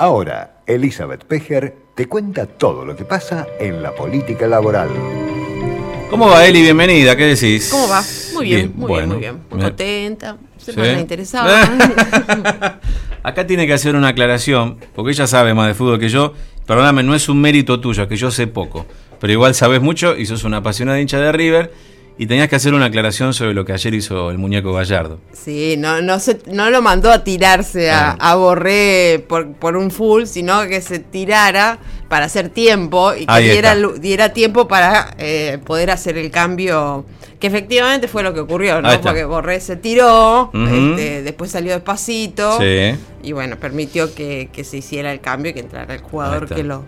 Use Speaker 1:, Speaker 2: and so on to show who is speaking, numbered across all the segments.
Speaker 1: Ahora, Elizabeth Pejer te cuenta todo lo que pasa en la política laboral.
Speaker 2: ¿Cómo va, Eli? Bienvenida, ¿qué decís?
Speaker 3: ¿Cómo va? Muy bien, muy bien, muy bien. Muy contenta, se me interesaba.
Speaker 2: Acá tiene que hacer una aclaración, porque ella sabe más de fútbol que yo. Perdóname, no es un mérito tuyo, es que yo sé poco. Pero igual sabes mucho y sos una apasionada hincha de River y tenías que hacer una aclaración sobre lo que ayer hizo el muñeco Gallardo.
Speaker 3: Sí, no, no, se, no lo mandó a tirarse a, a Borré por, por, un full, sino que se tirara para hacer tiempo y que diera, diera, tiempo para eh, poder hacer el cambio, que efectivamente fue lo que ocurrió, ¿no? Porque Borré se tiró, este, después salió despacito y bueno, permitió que, que, se hiciera el cambio y que entrara el jugador que lo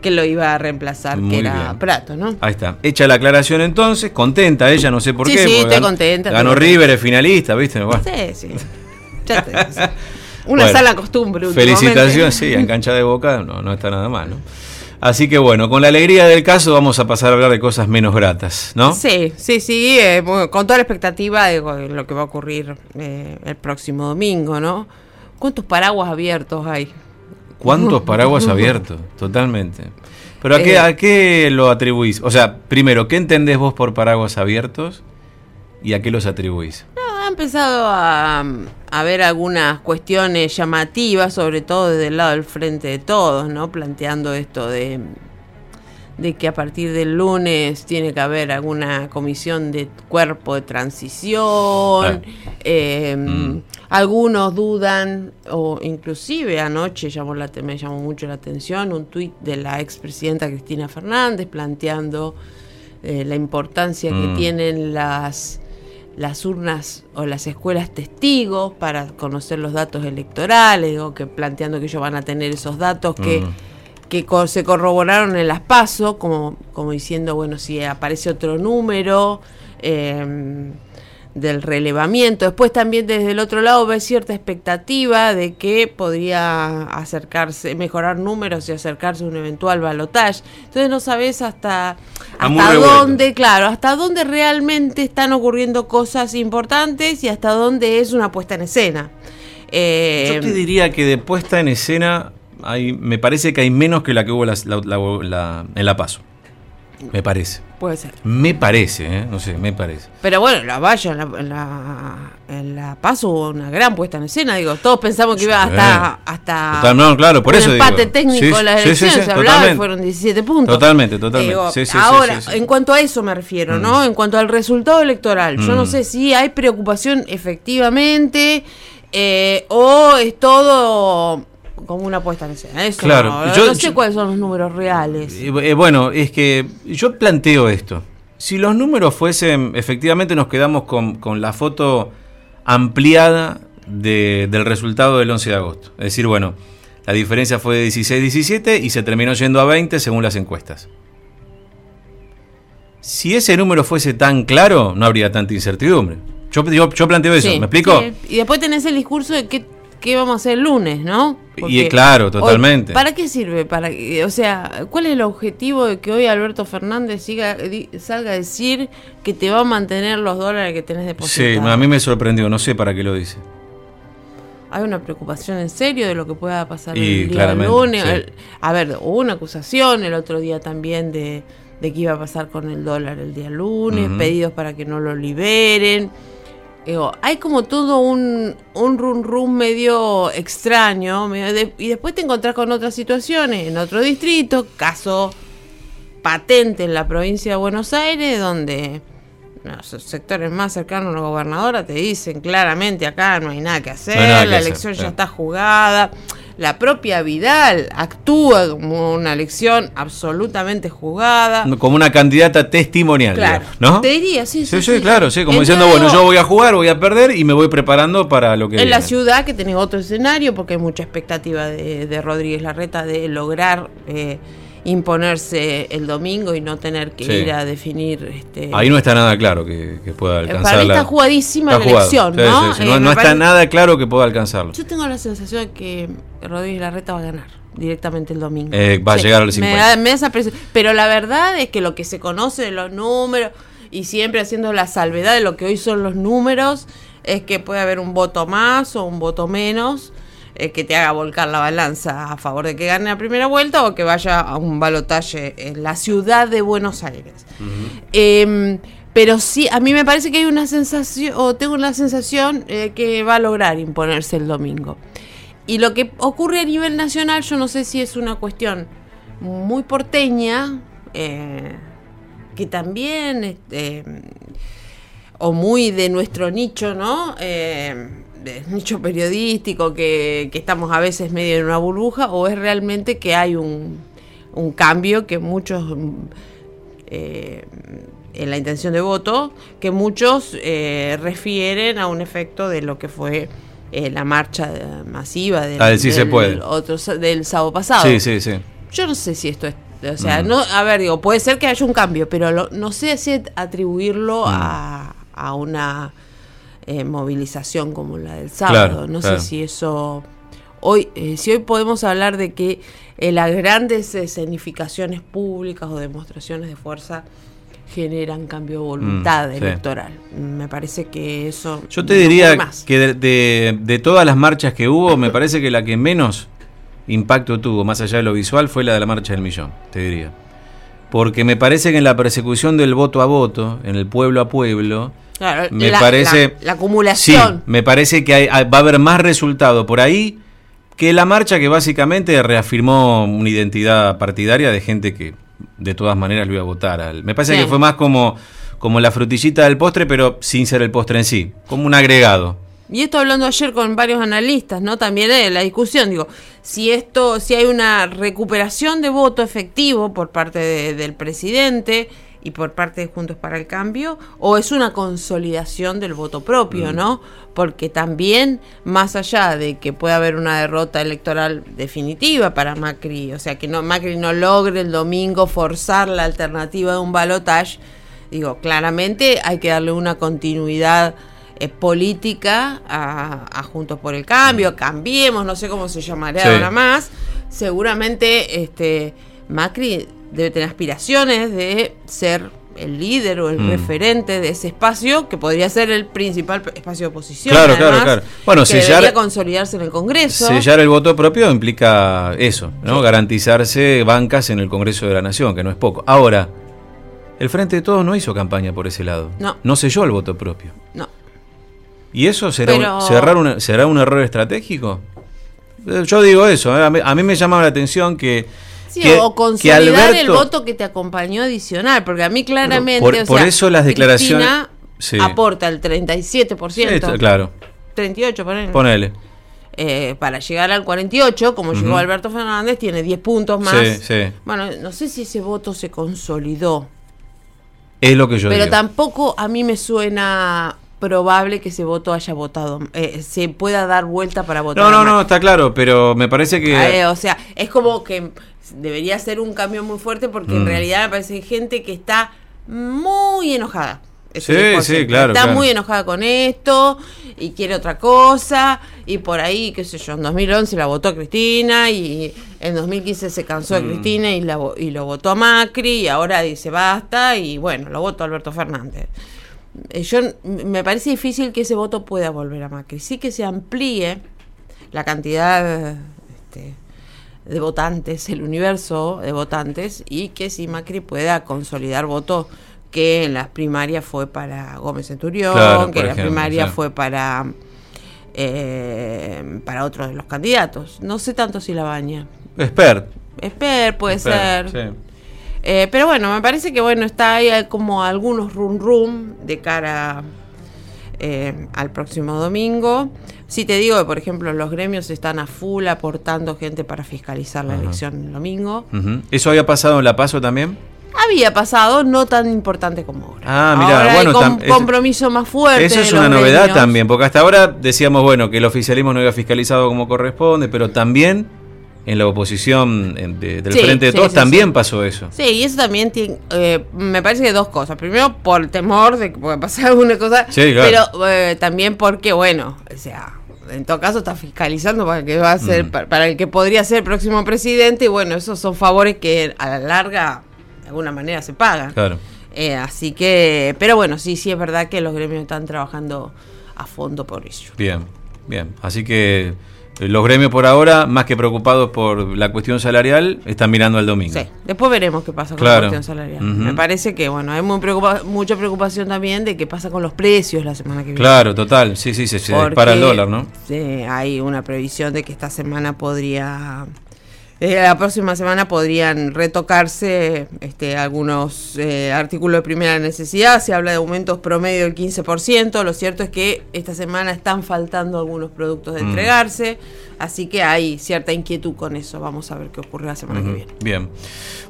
Speaker 3: que lo iba a reemplazar, que era Prato, ¿no?
Speaker 2: Ahí está. Hecha la aclaración entonces, contenta ella, no sé por qué.
Speaker 3: Sí, estoy contenta.
Speaker 2: Ganó River, es finalista, ¿viste?
Speaker 3: Sí, sí. Ya te Una sala costumbre.
Speaker 2: Felicitaciones, sí, en cancha de boca no, no está nada mal, ¿no? Así que bueno, con la alegría del caso vamos a pasar a hablar de cosas menos gratas, ¿no?
Speaker 3: Sí, sí, sí, eh, con toda la expectativa de lo que va a ocurrir eh, el próximo domingo, ¿no? ¿Cuántos paraguas abiertos hay?
Speaker 2: ¿Cuántos paraguas abiertos? Totalmente. Pero ¿a qué, eh. ¿a qué lo atribuís? O sea, primero, ¿qué entendés vos por paraguas abiertos y a qué los atribuís?
Speaker 3: No, ha empezado a, a ver algunas cuestiones llamativas, sobre todo desde el lado del frente de todos, ¿no? Planteando esto de de que a partir del lunes tiene que haber alguna comisión de cuerpo de transición. Eh, mm. Algunos dudan, o inclusive anoche llamó la, me llamó mucho la atención un tuit de la expresidenta Cristina Fernández planteando eh, la importancia que mm. tienen las las urnas o las escuelas testigos para conocer los datos electorales o que planteando que ellos van a tener esos datos que mm que se corroboraron en las PASO, como, como diciendo, bueno, si aparece otro número em, del relevamiento. Después también desde el otro lado ve cierta expectativa de que podría acercarse, mejorar números y acercarse a un eventual balotaje. Entonces no sabes hasta, hasta dónde, claro, hasta dónde realmente están ocurriendo cosas importantes y hasta dónde es una puesta en escena.
Speaker 2: Yo te diría que de puesta en escena me parece que hay menos que la que hubo en La Paso. Me parece.
Speaker 3: Puede ser.
Speaker 2: Me parece, ¿eh? no sé, me parece.
Speaker 3: Pero bueno, la valla en la, en la, Paso hubo una gran puesta en escena. Digo, todos pensamos que iba hasta. hasta
Speaker 2: no, claro, por eso.
Speaker 3: empate técnico en la elección se hablaba y fueron 17 puntos.
Speaker 2: Totalmente, totalmente.
Speaker 3: ahora, en cuanto a eso me refiero, ¿no? Mm. En cuanto al resultado electoral, yo no mm. sé si hay preocupación efectivamente eh, o es todo como una apuesta en escena. Eso claro, no, yo, no sé cuáles son los números reales.
Speaker 2: Eh, eh, bueno, es que yo planteo esto. Si los números fuesen, efectivamente nos quedamos con, con la foto ampliada de, del resultado del 11 de agosto. Es decir, bueno, la diferencia fue de 16-17 y se terminó yendo a 20 según las encuestas. Si ese número fuese tan claro, no habría tanta incertidumbre. Yo, yo, planteo eso, ¿me explico?
Speaker 3: Y después tenés el discurso de que qué vamos a hacer el lunes, ¿no?
Speaker 2: y claro, totalmente.
Speaker 3: ¿Para qué sirve? Para, o sea, ¿cuál es el objetivo de que hoy Alberto Fernández siga, salga a decir que te va a mantener los dólares que tenés depositados?
Speaker 2: Sí, a mí me sorprendió, no sé para qué lo dice.
Speaker 3: Hay una preocupación en serio de lo que pueda pasar el día lunes. a ver, hubo una acusación el otro día también de, de qué iba a pasar con el dólar el día lunes, pedidos para que no lo liberen hay como todo un, un run run medio extraño, y después te encontrás con otras situaciones en otro distrito, caso patente en la provincia de Buenos Aires, donde los sectores más cercanos a la gobernadora te dicen claramente acá no hay nada que hacer, la elección ya está jugada la propia Vidal actúa como una elección absolutamente jugada.
Speaker 2: Como una candidata testimonial,
Speaker 3: claro,
Speaker 2: ¿no?
Speaker 3: Te diría, sí,
Speaker 2: sí. Sí, claro, sí, como diciendo, bueno, yo voy a jugar, voy a perder y me voy preparando para lo que.
Speaker 3: En la ciudad, que tiene otro escenario, porque hay mucha expectativa de, de Rodríguez Larreta de lograr. Eh, imponerse el domingo y no tener que ir a definir. Este,
Speaker 2: Ahí no está nada claro que, pueda alcanzarlo. Para mí
Speaker 3: está jugadísima la elección, ¿no?
Speaker 2: no, no está nada claro que pueda alcanzarlo.
Speaker 3: Yo tengo la sensación de que Rodríguez Larreta va a ganar directamente el domingo.
Speaker 2: Eh, va a llegar al 50.
Speaker 3: Me da, Pero la verdad es que lo que se conoce de los números y siempre haciendo la salvedad de lo que hoy son los números es que puede haber un voto más o un voto menos eh, que te haga volcar la balanza a favor de que gane la primera vuelta o que vaya a un balotaje en la ciudad de Buenos Aires. Em, pero sí, a mí me parece que hay una sensación, o tengo una sensación eh, que va a lograr imponerse el domingo. Y lo que ocurre a nivel nacional, yo no sé si es una cuestión muy porteña, eh, que también, este, o muy de nuestro nicho, ¿no? Nicho periodístico, que, que, estamos a veces medio en una burbuja, o es realmente que hay un, un cambio que muchos, eh, en la intención de voto, que muchos eh, refieren a un efecto de lo que fue eh, la marcha masiva del,
Speaker 2: ah,
Speaker 3: del,
Speaker 2: se puede.
Speaker 3: Otro, del sábado pasado.
Speaker 2: Sí, sí, sí.
Speaker 3: Yo no sé si esto es o sea, mm. no, a ver, digo, puede ser que haya un cambio, pero lo, no sé si atribuirlo mm. a, a, una eh, movilización como la del sábado.
Speaker 2: Claro,
Speaker 3: no
Speaker 2: claro.
Speaker 3: sé si eso. Hoy, eh, si hoy podemos hablar de que eh, las grandes escenificaciones públicas o demostraciones de fuerza generan cambio de voluntad
Speaker 2: Mm, sí.
Speaker 3: electoral. Me parece que eso.
Speaker 2: Yo te
Speaker 3: no
Speaker 2: diría
Speaker 3: más.
Speaker 2: que de, de- de todas las marchas que hubo, me parece que la que menos impacto tuvo, más allá de lo visual, fue la de la marcha del millón, te diría. Porque me parece que en la persecución del voto a voto, en el pueblo a pueblo,
Speaker 3: Claro,
Speaker 2: me
Speaker 3: la,
Speaker 2: parece-
Speaker 3: la- la
Speaker 2: sí,
Speaker 3: acumulación.
Speaker 2: me parece que hay- va a haber más resultado por ahí que la marcha que básicamente reafirmó una identidad partidaria de gente que de todas maneras lo iba a votar. Me parece que fue más como, como la frutillita del postre, pero sin ser el postre en sí, como un agregado.
Speaker 3: Y esto hablando ayer con varios analistas, ¿no? También la discusión, digo, si esto, si hay una recuperación de voto efectivo por parte de- del presidente y por parte de Juntos para el Cambio, o es una consolidación del voto propio, ¿no? Porque también, más allá de que pueda haber una derrota electoral definitiva para Macri, o sea, que no, Macri no logre el domingo forzar la alternativa de un balotage, digo, claramente hay que darle una continuidad eh, política a, a Juntos por el Cambio, cambiemos, no sé cómo se llamará
Speaker 2: Sí.
Speaker 3: ahora más. Seguramente este Macri debe tener aspiraciones de ser el líder o el
Speaker 2: Mm.
Speaker 3: referente de ese espacio, que podría ser el principal espacio de oposición.
Speaker 2: Claro, claro,
Speaker 3: además,
Speaker 2: claro. Bueno,
Speaker 3: que
Speaker 2: sellar-
Speaker 3: debería consolidarse en el Congreso.
Speaker 2: Sellar el voto propio implica eso, ¿no? Garantizarse bancas en el Congreso de la Nación, que no es poco. Ahora, el Frente de Todos no hizo campaña por ese lado.
Speaker 3: No.
Speaker 2: No selló el voto propio.
Speaker 3: No.
Speaker 2: ¿Y eso será, un-
Speaker 3: Pero-
Speaker 2: cerrar un, será un error estratégico? Eh, Yo digo eso, ¿eh? a, mí, a mí me llama la atención que...
Speaker 3: Sí,
Speaker 2: que-
Speaker 3: o consolidar el
Speaker 2: Alberto-
Speaker 3: voto que te acompañó adicional, porque a mí claramente,
Speaker 2: por-
Speaker 3: o
Speaker 2: por
Speaker 3: sea,
Speaker 2: eso las declaraciones- Sí.
Speaker 3: aporta el 37%,
Speaker 2: Sí, claro,
Speaker 3: 38 ponele,
Speaker 2: ponele.
Speaker 3: eh, para llegar al 48, como llegó
Speaker 2: Ujú.
Speaker 3: Alberto Fernández, tiene 10 puntos más.
Speaker 2: Sí, sí.
Speaker 3: Bueno, no sé si ese voto se consolidó,
Speaker 2: Es lo que yo
Speaker 3: pero
Speaker 2: digo.
Speaker 3: tampoco a mí me suena probable que ese voto haya votado, eh, se pueda dar vuelta para votar.
Speaker 2: No,
Speaker 3: a
Speaker 2: no, no, está claro, pero me parece que...
Speaker 3: Eh, o sea, es como que debería ser un cambio muy fuerte porque en
Speaker 2: Mm.
Speaker 3: realidad me parece gente que está muy enojada.
Speaker 2: Sí,
Speaker 3: 10%.
Speaker 2: sí, claro,
Speaker 3: Está
Speaker 2: claro.
Speaker 3: muy enojada con esto y quiere otra cosa y por ahí, qué sé yo, en 2011 la votó Cristina y en 2015 se cansó de
Speaker 2: Mm.
Speaker 3: Cristina y, la, y lo votó a Macri y ahora dice basta y bueno, lo votó a Alberto Fernández. Eh, Yo me parece difícil que ese voto pueda volver a Macri. Sí que se amplíe la cantidad este, de votantes, el universo de votantes, y que si Macri pueda consolidar votos que en las primarias fue para Gómez Centurión,
Speaker 2: Claro,
Speaker 3: que en las primarias
Speaker 2: sí.
Speaker 3: fue para eh, para otros de los candidatos. No sé tanto si la baña.
Speaker 2: Expert.
Speaker 3: Esper puede ser.
Speaker 2: Sí.
Speaker 3: Eh, pero bueno, me parece que bueno, está ahí hay como algunos rum rum de cara eh, al próximo domingo. Si te digo que, por ejemplo, los gremios están a full aportando gente para fiscalizar la elección el domingo.
Speaker 2: ¿Eso había pasado en La Paso también?
Speaker 3: Había pasado, no tan importante como ahora.
Speaker 2: Ah,
Speaker 3: ahora
Speaker 2: bueno,
Speaker 3: hay com- compromiso más fuerte.
Speaker 2: Eso es una novedad
Speaker 3: gremios.
Speaker 2: también, porque hasta ahora decíamos, bueno, que el oficialismo no había fiscalizado como corresponde, pero también en la oposición de- del
Speaker 3: Sí,
Speaker 2: Frente de
Speaker 3: sí,
Speaker 2: Todos
Speaker 3: sí,
Speaker 2: también pasó eso.
Speaker 3: Sí, y eso también tiene, eh, me parece que dos cosas. Primero, por temor de que pueda pasar alguna cosa,
Speaker 2: Sí, claro.
Speaker 3: pero eh, también porque, bueno, o sea, en todo caso está fiscalizando para que va a ser,
Speaker 2: Mm.
Speaker 3: pa- para el que podría ser el próximo presidente, y bueno, esos son favores que a la larga, de alguna manera, se pagan.
Speaker 2: Claro.
Speaker 3: Eh, así que, pero bueno, sí, sí es verdad que los gremios están trabajando a fondo por ello.
Speaker 2: Bien, bien. Así que los gremios por ahora, más que preocupados por la cuestión salarial, están mirando al domingo.
Speaker 3: Sí, después veremos qué pasa con
Speaker 2: Claro.
Speaker 3: la cuestión salarial. Me parece que, bueno, hay muy preocupa- mucha preocupación también de qué pasa con los precios la semana que viene.
Speaker 2: Claro, total, sí, sí, se, se dispara el dólar, ¿no?
Speaker 3: sí, hay una previsión de que esta semana podría. Eh, la próxima semana podrían retocarse este, algunos eh, artículos de primera necesidad. Se habla de aumentos promedio del 15%. Lo cierto es que esta semana están faltando algunos productos de
Speaker 2: Mm.
Speaker 3: entregarse. Así que hay cierta inquietud con eso. Vamos a ver qué ocurre la semana que viene.
Speaker 2: Bien.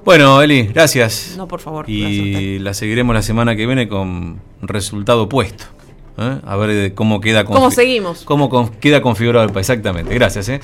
Speaker 2: Bueno, Eli, gracias.
Speaker 3: No, por favor.
Speaker 2: Y la seguiremos la semana que viene con resultado opuesto. ¿eh? A ver cómo queda
Speaker 3: ¿Cómo seguimos?
Speaker 2: Cómo con- queda configurado el país. Exactamente. Gracias. ¿eh?